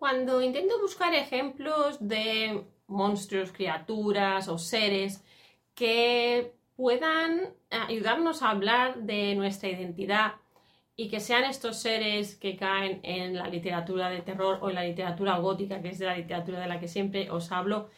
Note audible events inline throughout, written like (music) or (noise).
Cuando intento buscar ejemplos de monstruos, criaturas o seres que puedan ayudarnos a hablar de nuestra identidad y que sean estos seres que caen en la literatura de terror o en la literatura gótica, que es de la literatura de la que siempre os hablo,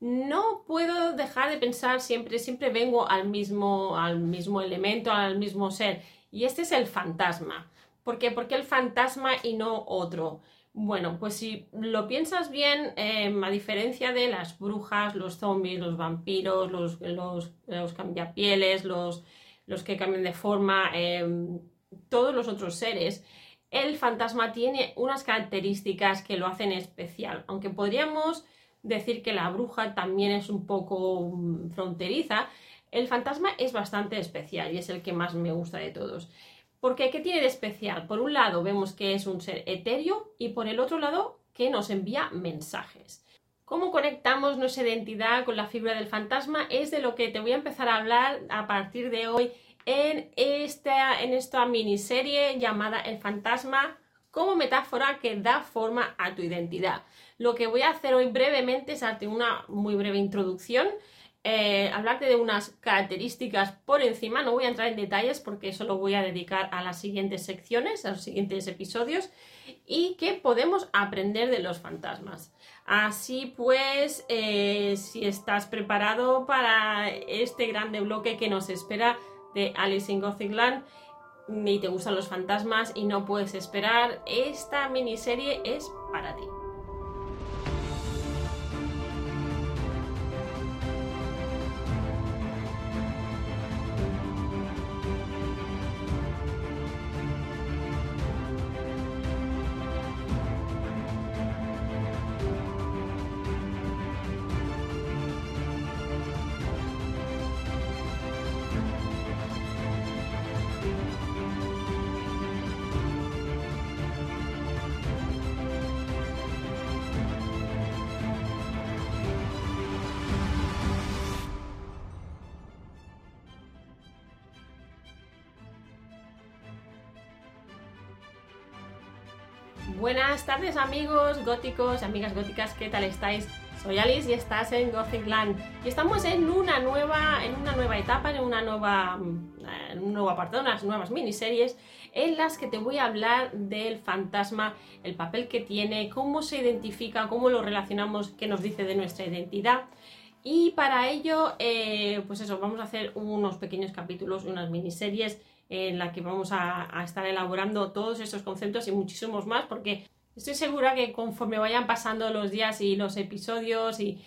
no puedo dejar de pensar siempre, siempre vengo al mismo, al mismo elemento, al mismo ser, y este es el fantasma. ¿Por qué? ¿Por qué el fantasma y no otro? Bueno, pues si lo piensas bien, em, a diferencia de las brujas, los zombies, los vampiros, los, los, cambiapieles, los, los, que cambian de forma, em, todos los otros seres, el fantasma tiene unas características que lo hacen especial. Aunque podríamos decir que la bruja también es un poco mm, fronteriza, el fantasma es bastante especial y es el que más me gusta de todos. Porque, ¿qué tiene de especial? Por un lado vemos que es un ser etéreo y por el otro lado que nos envía mensajes. ¿Cómo conectamos nuestra identidad con la figura del fantasma? Es de lo que te voy a empezar a hablar a partir de hoy en esta, en esta miniserie llamada El fantasma como metáfora que da forma a tu identidad. Lo que voy a hacer hoy brevemente es darte una muy breve introducción eh, hablarte de unas características por encima, no voy a entrar en detalles porque eso lo voy a dedicar a las siguientes secciones, a los siguientes episodios, y qué podemos aprender de los fantasmas. Así pues, eh, si estás preparado para este grande bloque que nos espera de Alice in Gothic Land, te gustan los fantasmas y no puedes esperar, esta miniserie es para ti. Buenas tardes amigos góticos, amigas góticas, ¿qué tal estáis? Soy Alice y estás en Gothic Land y estamos en una nueva, en una nueva etapa, en una nueva, en un nuevo apartado, unas nuevas miniseries en las que te voy a hablar del fantasma, el papel que tiene, cómo se identifica, cómo lo relacionamos, qué nos dice de nuestra identidad. Y para ello, eh, pues eso, vamos a hacer unos pequeños capítulos, unas miniseries en la que vamos a, estar elaborando todos estos conceptos y muchísimos más, porque estoy segura que conforme vayan pasando los días y los episodios y,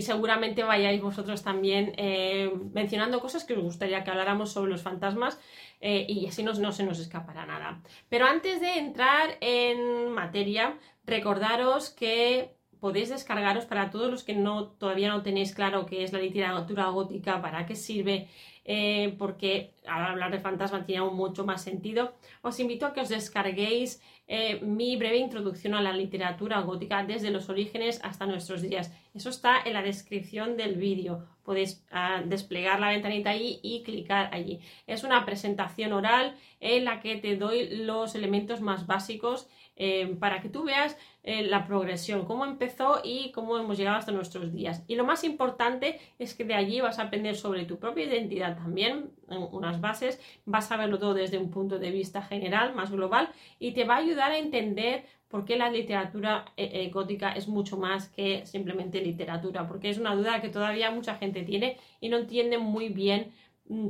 seguramente vayáis vosotros también eh, mencionando cosas que os gustaría que habláramos sobre los fantasmas eh, y así no, no, se nos escapará nada. Pero antes de entrar en materia, recordaros que podéis descargaros para todos los que no, todavía no tenéis claro qué es la literatura gótica, para qué sirve eh, porque al hablar de fantasma tiene aún mucho más sentido, os invito a que os descarguéis eh, mi breve introducción a la literatura gótica desde los orígenes hasta nuestros días. Eso está en la descripción del vídeo. Podéis ah, desplegar la ventanita ahí y clicar allí. Es una presentación oral en la que te doy los elementos más básicos eh, para que tú veas eh, la progresión, cómo empezó y cómo hemos llegado hasta nuestros días. Y lo más importante es que de allí vas a aprender sobre tu propia identidad también, unas bases, vas a verlo todo desde un punto de vista general, más global, y te va a ayudar a entender por qué la literatura eh, gótica es mucho más que simplemente literatura, porque es una duda que todavía mucha gente tiene y no entiende muy bien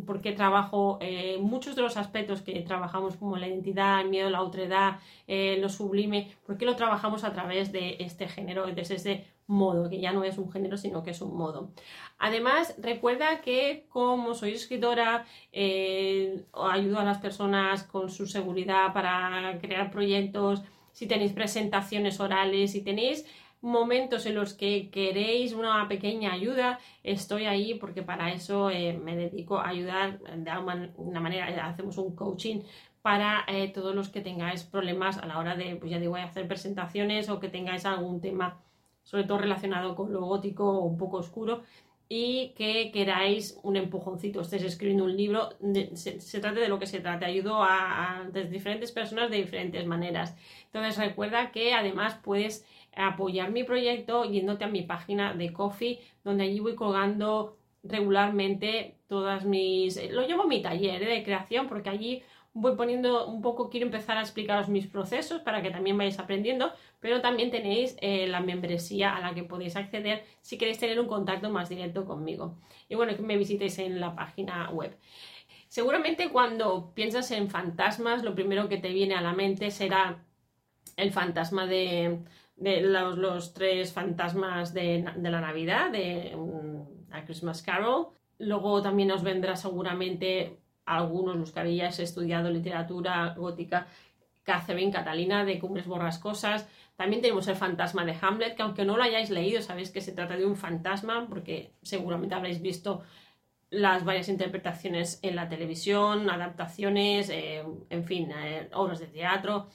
porque trabajo eh, muchos de los aspectos que trabajamos como la identidad, el miedo, la otredad, eh, lo sublime, porque lo trabajamos a través de este género, desde este modo, que ya no es un género, sino que es un modo. Además, recuerda que como soy escritora, eh, ayudo a las personas con su seguridad para crear proyectos, si tenéis presentaciones orales, si tenéis momentos en los que queréis una pequeña ayuda, estoy ahí porque para eso eh, me dedico a ayudar de alguna manera, hacemos un coaching para eh, todos los que tengáis problemas a la hora de, pues ya digo, hacer presentaciones o que tengáis algún tema, sobre todo relacionado con lo gótico o un poco oscuro, y que queráis un empujoncito, estéis escribiendo un libro, se, trate de lo que se trate, ayudo a, a diferentes personas de diferentes maneras. Entonces recuerda que además puedes apoyar mi proyecto yéndote a mi página de Coffee, donde allí voy colgando regularmente todas mis... Lo llamo mi taller ¿eh? de creación porque allí voy poniendo un poco, quiero empezar a explicaros mis procesos para que también vayáis aprendiendo, pero también tenéis eh, la membresía a la que podéis acceder si queréis tener un contacto más directo conmigo. Y bueno, que me visitéis en la página web. Seguramente cuando piensas en fantasmas, lo primero que te viene a la mente será el fantasma de, los, tres fantasmas de, la Navidad, de A Christmas Carol. Luego también os vendrá seguramente algunos, los que habéis estudiado literatura gótica, Catherine Catalina de Cumbres Borrascosas. También tenemos el fantasma de Hamlet, que aunque no lo hayáis leído, sabéis que se trata de un fantasma, porque seguramente habréis visto las varias interpretaciones en la televisión, adaptaciones, eh, en fin, eh, obras de teatro.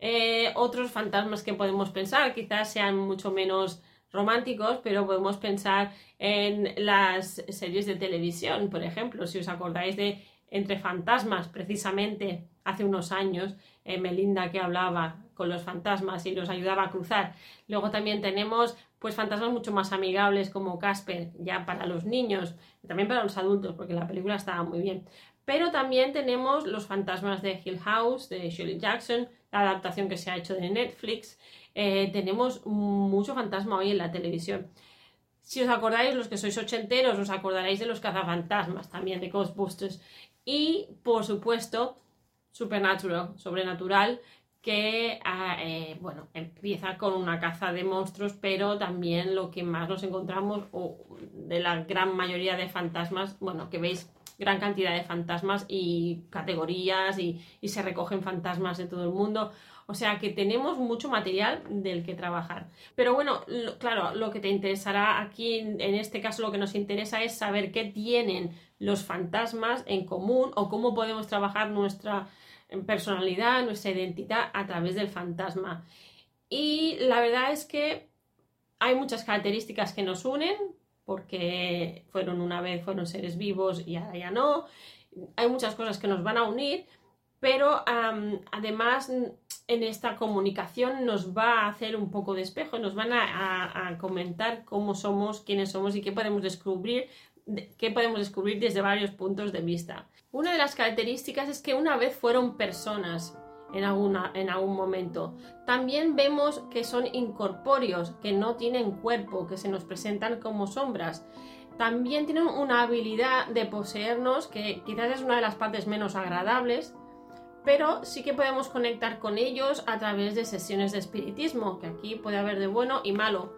Eh, otros fantasmas que podemos pensar quizás sean mucho menos románticos, pero podemos pensar en las series de televisión, por ejemplo, si os acordáis de entre fantasmas, precisamente hace unos años, eh, Melinda que hablaba con los fantasmas y los ayudaba a cruzar. Luego también tenemos pues fantasmas mucho más amigables como Casper, ya para los niños, también para los adultos, porque la película estaba muy bien. Pero también tenemos los fantasmas de Hill House, de Shirley Jackson, la adaptación que se ha hecho de Netflix. Eh, tenemos mucho fantasma hoy en la televisión. Si os acordáis, los que sois ochenteros, os acordaréis de los cazafantasmas también, de Ghostbusters. Y, por supuesto, Supernatural, sobrenatural, que ah, eh, bueno, empieza con una caza de monstruos, pero también lo que más nos encontramos, o de la gran mayoría de fantasmas, bueno, que veis gran cantidad de fantasmas y categorías y, se recogen fantasmas de todo el mundo. O sea que tenemos mucho material del que trabajar. Pero bueno, claro, lo que te interesará aquí, en este caso lo que nos interesa es saber qué tienen los fantasmas en común o cómo podemos trabajar nuestra personalidad, nuestra identidad a través del fantasma. Y la verdad es que hay muchas características que nos unen, porque fueron una vez, fueron seres vivos y ahora ya no. Hay muchas cosas que nos van a unir, pero además en esta comunicación nos va a hacer un poco de espejo, nos van a, comentar cómo somos, quiénes somos y qué podemos descubrir qué podemos descubrir desde varios puntos de vista. Una de las características es que una vez fueron personas en, alguna, en algún momento. También vemos que son incorpóreos, que no tienen cuerpo, que se nos presentan como sombras. También tienen una habilidad de poseernos que quizás es una de las partes menos agradables, pero sí que podemos conectar con ellos a través de sesiones de espiritismo, que aquí puede haber de bueno y malo.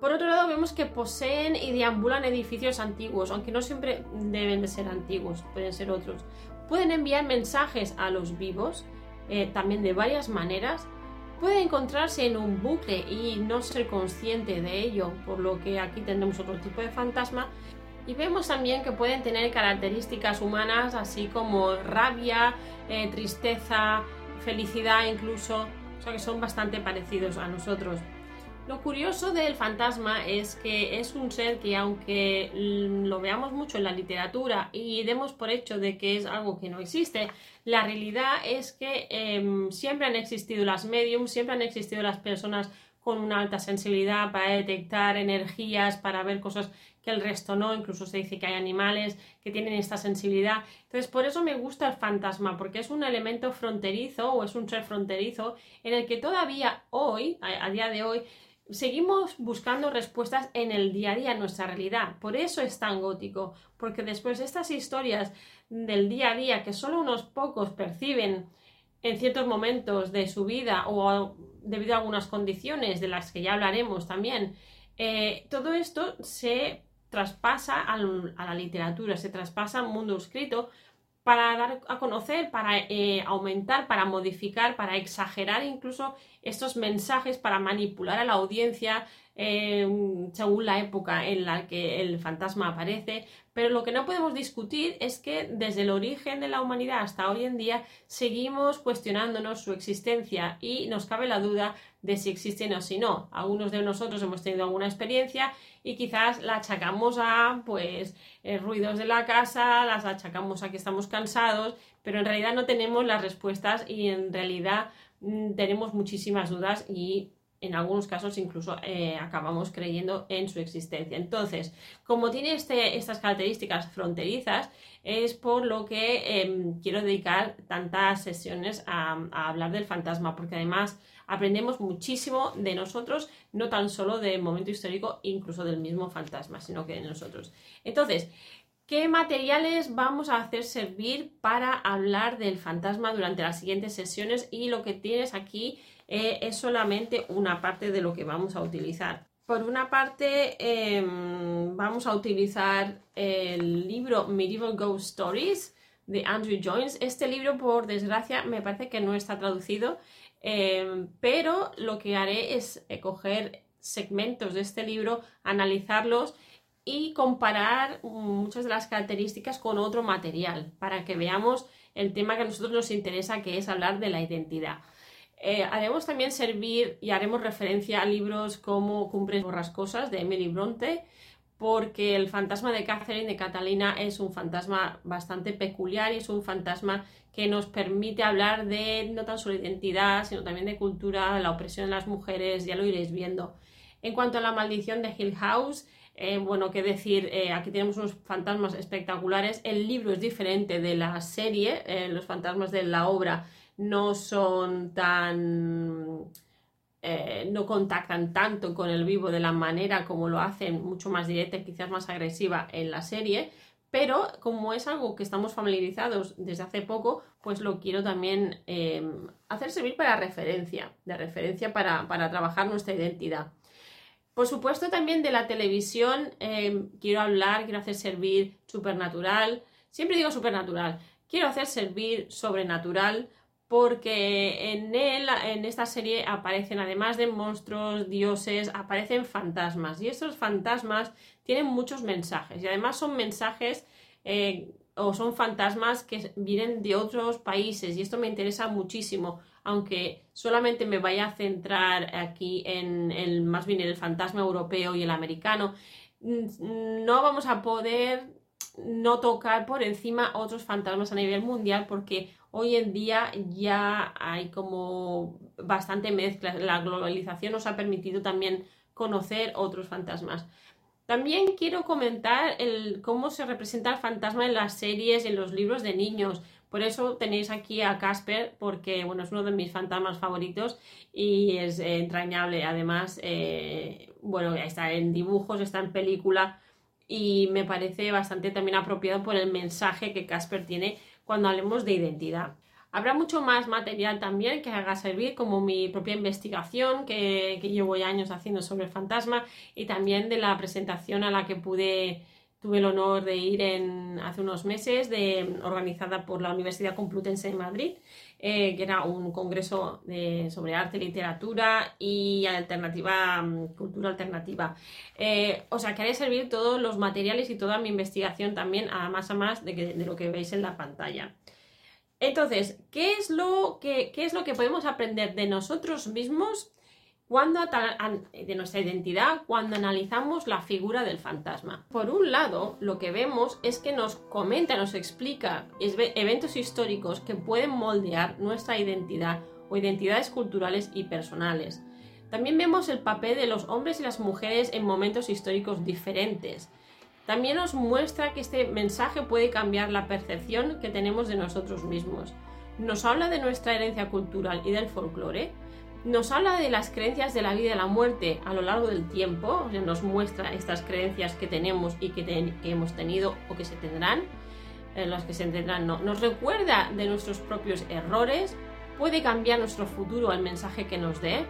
Por otro lado, vemos que poseen y deambulan edificios antiguos, aunque no siempre deben de ser antiguos, pueden ser otros. Pueden enviar mensajes a los vivos, eh, también de varias maneras. Puede encontrarse en un bucle y no ser consciente de ello, por lo que aquí tendremos otro tipo de fantasma. Y vemos también que pueden tener características humanas, así como rabia, eh, tristeza, felicidad incluso, o sea que son bastante parecidos a nosotros. Lo curioso del fantasma es que es un ser que aunque lo veamos mucho en la literatura y demos por hecho de que es algo que no existe, la realidad es que em, siempre han existido las mediums, siempre han existido las personas con una alta sensibilidad para detectar energías, para ver cosas que el resto no, incluso se dice que hay animales que tienen esta sensibilidad. Entonces, por eso me gusta el fantasma, porque es un elemento fronterizo o es un ser fronterizo en el que todavía hoy, a día de hoy, seguimos buscando respuestas en el día a día, en nuestra realidad. Por eso es tan gótico, porque después de estas historias del día a día que solo unos pocos perciben en ciertos momentos de su vida o debido a algunas condiciones de las que ya hablaremos también, eh, todo esto se traspasa a la literatura, se traspasa al mundo escrito para dar a conocer, para eh, aumentar, para modificar, para exagerar incluso estos mensajes para manipular a la audiencia eh, según la época en la que el fantasma aparece, pero lo que no podemos discutir es que desde el origen de la humanidad hasta hoy en día seguimos cuestionándonos su existencia y nos cabe la duda de si existen o si no. Algunos de nosotros hemos tenido alguna experiencia y quizás la achacamos a pues eh, ruidos de la casa, las achacamos a que estamos cansados, pero en realidad no tenemos las respuestas y en realidad mm, tenemos muchísimas dudas y en algunos casos incluso eh, acabamos creyendo en su existencia. Entonces, como tiene este, estas características fronterizas, es por lo que em, quiero dedicar tantas sesiones a, hablar del fantasma, porque además aprendemos muchísimo de nosotros, no tan solo del momento histórico, incluso del mismo fantasma, sino que de nosotros. Entonces, ¿Qué materiales vamos a hacer servir para hablar del fantasma durante las siguientes sesiones? Y lo que tienes aquí eh, es solamente una parte de lo que vamos a utilizar. Por una parte, em, vamos a utilizar el libro Medieval Ghost Stories de Andrew Jones. Este libro, por desgracia, me parece que no está traducido, em, pero lo que haré es eh, coger segmentos de este libro, analizarlos y comparar muchas de las características con otro material para que veamos el tema que a nosotros nos interesa, que es hablar de la identidad. Eh, haremos también servir y haremos referencia a libros como Cumbres borrascosas de Emily Bronte, porque el fantasma de Catherine de Catalina es un fantasma bastante peculiar y es un fantasma que nos permite hablar de no tan solo identidad, sino también de cultura, la opresión de las mujeres, ya lo iréis viendo. En cuanto a la maldición de Hill House, eh, bueno, qué decir, eh, aquí tenemos unos fantasmas espectaculares. El libro es diferente de la serie, los fantasmas de la obra no son tan... Eh, no contactan tanto con el vivo de la manera como lo hacen, mucho más directa y quizás más agresiva en la serie, pero como es algo que estamos familiarizados desde hace poco, pues lo quiero también eh, hacer servir para referencia, de referencia para, trabajar nuestra identidad. Por supuesto también de la televisión eh, quiero hablar, quiero hacer servir supernatural, siempre digo supernatural, quiero hacer servir sobrenatural, porque en él, en esta serie aparecen además de monstruos, dioses, aparecen fantasmas. Y estos fantasmas tienen muchos mensajes. Y además son mensajes eh, o son fantasmas que vienen de otros países. Y esto me interesa muchísimo aunque solamente me vaya a centrar aquí en el más bien en el fantasma europeo y el americano. Mm, no vamos a poder no tocar por encima otros fantasmas a nivel mundial porque hoy en día ya hay como bastante mezcla. La globalización nos ha permitido también conocer otros fantasmas. También quiero comentar el, cómo se representa el fantasma en las series y en los libros de niños. Por eso tenéis aquí a Casper, porque bueno, es uno de mis fantasmas favoritos y es entrañable. Además, eh, bueno, está en dibujos, está en película y me parece bastante también apropiado por el mensaje que Casper tiene cuando hablemos de identidad. Habrá mucho más material también que haga servir, como mi propia investigación que, que llevo ya años haciendo sobre el fantasma y también de la presentación a la que pude tuve el honor de ir en, hace unos meses, de, organizada por la Universidad Complutense de Madrid, eh, que era un congreso sobre arte, literatura y alternativa, mm, cultura alternativa. Eh, o sea, que haré servir todos los materiales y toda mi investigación también, a más a más de, de lo que veis en la pantalla. Entonces, ¿qué es, lo que, ¿qué es lo que podemos aprender de nosotros mismos cuando de nuestra identidad cuando analizamos la figura del fantasma. Por un lado, lo que vemos es que nos comenta, nos explica eventos históricos que pueden moldear nuestra identidad o identidades culturales y personales. También vemos el papel de los hombres y las mujeres en momentos históricos diferentes. También nos muestra que este mensaje puede cambiar la percepción que tenemos de nosotros mismos. Nos habla de nuestra herencia cultural y del folclore, nos habla de las creencias de la vida y la muerte a lo largo del tiempo, nos muestra estas creencias que tenemos y que, hemos tenido o que se tendrán, eh, las que se tendrán no. Nos recuerda de nuestros propios errores, puede cambiar nuestro futuro el mensaje que nos dé.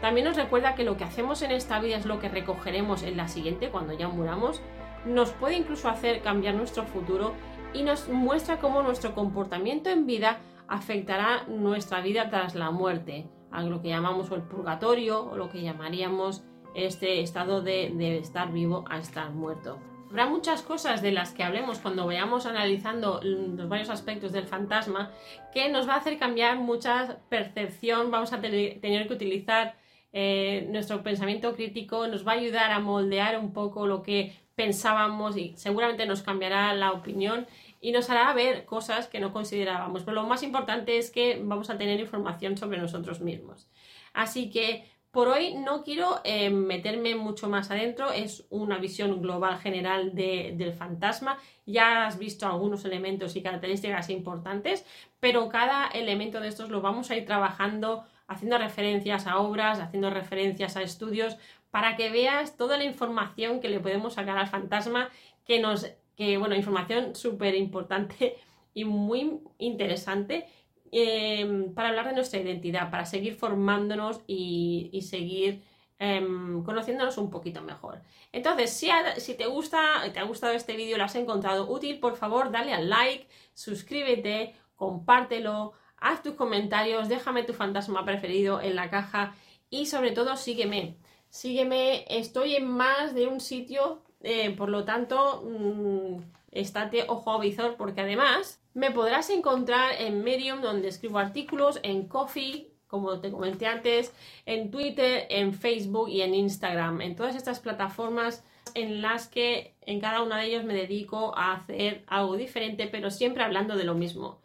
También nos recuerda que lo que hacemos en esta vida es lo que recogeremos en la siguiente cuando ya muramos. Nos puede incluso hacer cambiar nuestro futuro y nos muestra cómo nuestro comportamiento en vida afectará nuestra vida tras la muerte a lo que llamamos el purgatorio o lo que llamaríamos este estado de, de estar vivo a estar muerto. Habrá muchas cosas de las que hablemos cuando vayamos analizando los varios aspectos del fantasma que nos va a hacer cambiar mucha percepción, vamos a tener, que utilizar eh, nuestro pensamiento crítico, nos va a ayudar a moldear un poco lo que pensábamos y seguramente nos cambiará la opinión y nos hará ver cosas que no considerábamos. Pero lo más importante es que vamos a tener información sobre nosotros mismos. Así que por hoy no quiero eh, meterme mucho más adentro, es una visión global general del fantasma. Ya has visto algunos elementos y características importantes, pero cada elemento de estos lo vamos a ir trabajando haciendo referencias a obras, haciendo referencias a estudios, para que veas toda la información que le podemos sacar al fantasma, que nos, que bueno, información súper importante (laughs) y muy interesante Em, para hablar de nuestra identidad, para seguir formándonos y, seguir em, conociéndonos un poquito mejor. Entonces, si, si, te gusta, te ha gustado este vídeo, lo has encontrado útil, por favor, dale al like, suscríbete, compártelo, haz tus comentarios, déjame tu fantasma preferido en la caja y sobre todo sígueme. Sígueme, estoy en más de un sitio, eh, por lo tanto, mmm, estate ojo a visor porque además me podrás encontrar en Medium donde escribo artículos, en Coffee, como te comenté antes, en Twitter, en Facebook y en Instagram. En todas estas plataformas en las que en cada una de ellas me dedico a hacer algo diferente, pero siempre hablando de lo mismo.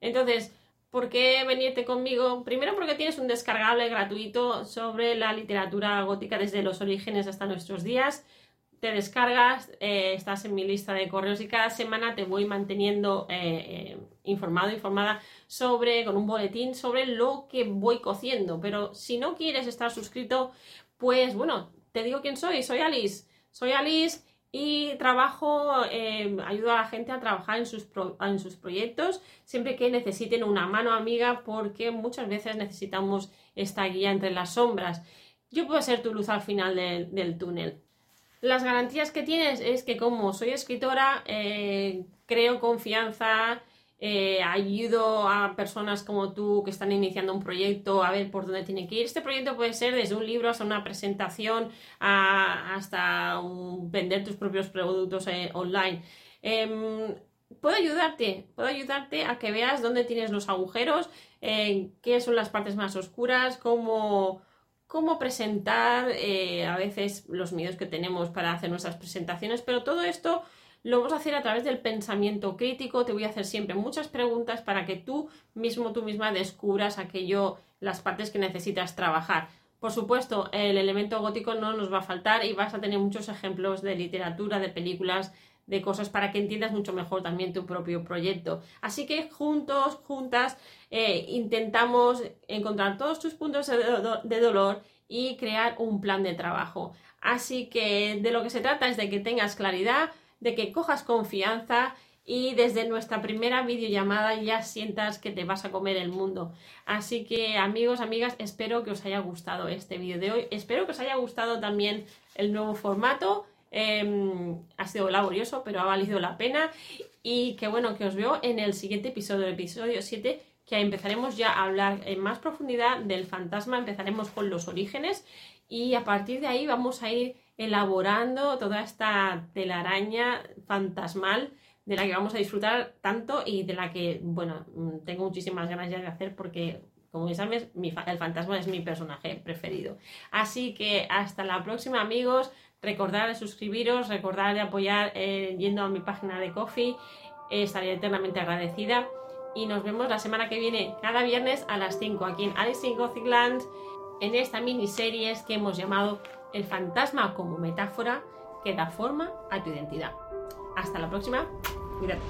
Entonces, ¿por qué venirte conmigo? Primero porque tienes un descargable gratuito sobre la literatura gótica desde los orígenes hasta nuestros días te descargas, eh, estás en mi lista de correos y cada semana te voy manteniendo eh, eh, informado, informada sobre, con un boletín sobre lo que voy cociendo. Pero si no quieres estar suscrito, pues bueno, te digo quién soy, soy Alice. Soy Alice y trabajo, ayudo a la gente a trabajar en sus, en sus proyectos siempre que necesiten una mano amiga porque muchas veces necesitamos esta guía entre las sombras. Yo puedo ser tu luz al final del túnel. Las garantías que tienes es que como soy escritora, eh, creo confianza, eh, ayudo a personas como tú que están iniciando un proyecto a ver por dónde tienen que ir. Este proyecto puede ser desde un libro hasta una presentación, hasta vender tus propios productos eh, online. Em, puedo ayudarte, puedo ayudarte a que veas dónde tienes los agujeros, qué son las partes más oscuras, cómo cómo presentar eh, a veces los miedos que tenemos para hacer nuestras presentaciones, pero todo esto lo vamos a hacer a través del pensamiento crítico. Te voy a hacer siempre muchas preguntas para que tú mismo, tú misma descubras aquello, las partes que necesitas trabajar. Por supuesto, el elemento gótico no nos va a faltar y vas a tener muchos ejemplos de literatura, de películas, de cosas para que entiendas mucho mejor también tu propio proyecto. Así que juntos, juntas, eh, intentamos encontrar todos tus puntos de, dolor y crear un plan de trabajo. Así que de lo que se trata es de que tengas claridad, de que cojas confianza y desde nuestra primera videollamada ya sientas que te vas a comer el mundo. Así que amigos, amigas, espero que os haya gustado este vídeo de hoy. Espero que os haya gustado también el nuevo formato Em, ha sido laborioso, pero ha valido la pena. Y que bueno, que os veo en el siguiente episodio, el episodio 7, que empezaremos ya a hablar en más profundidad del fantasma. Empezaremos con los orígenes y a partir de ahí vamos a ir elaborando toda esta telaraña fantasmal de la que vamos a disfrutar tanto y de la que, bueno, mm, tengo muchísimas ganas ya de hacer porque, como sabes, el fantasma es mi personaje preferido. Así que hasta la próxima amigos, Recordar de suscribiros, recordar de apoyar eh, yendo a mi página de Coffee. Eh, estaré eternamente agradecida. Y nos vemos la semana que viene, cada viernes a las 5, aquí en Alice in Gothic Land, en esta miniserie que hemos llamado El fantasma como metáfora que da forma a tu identidad. Hasta la próxima. Cuídate.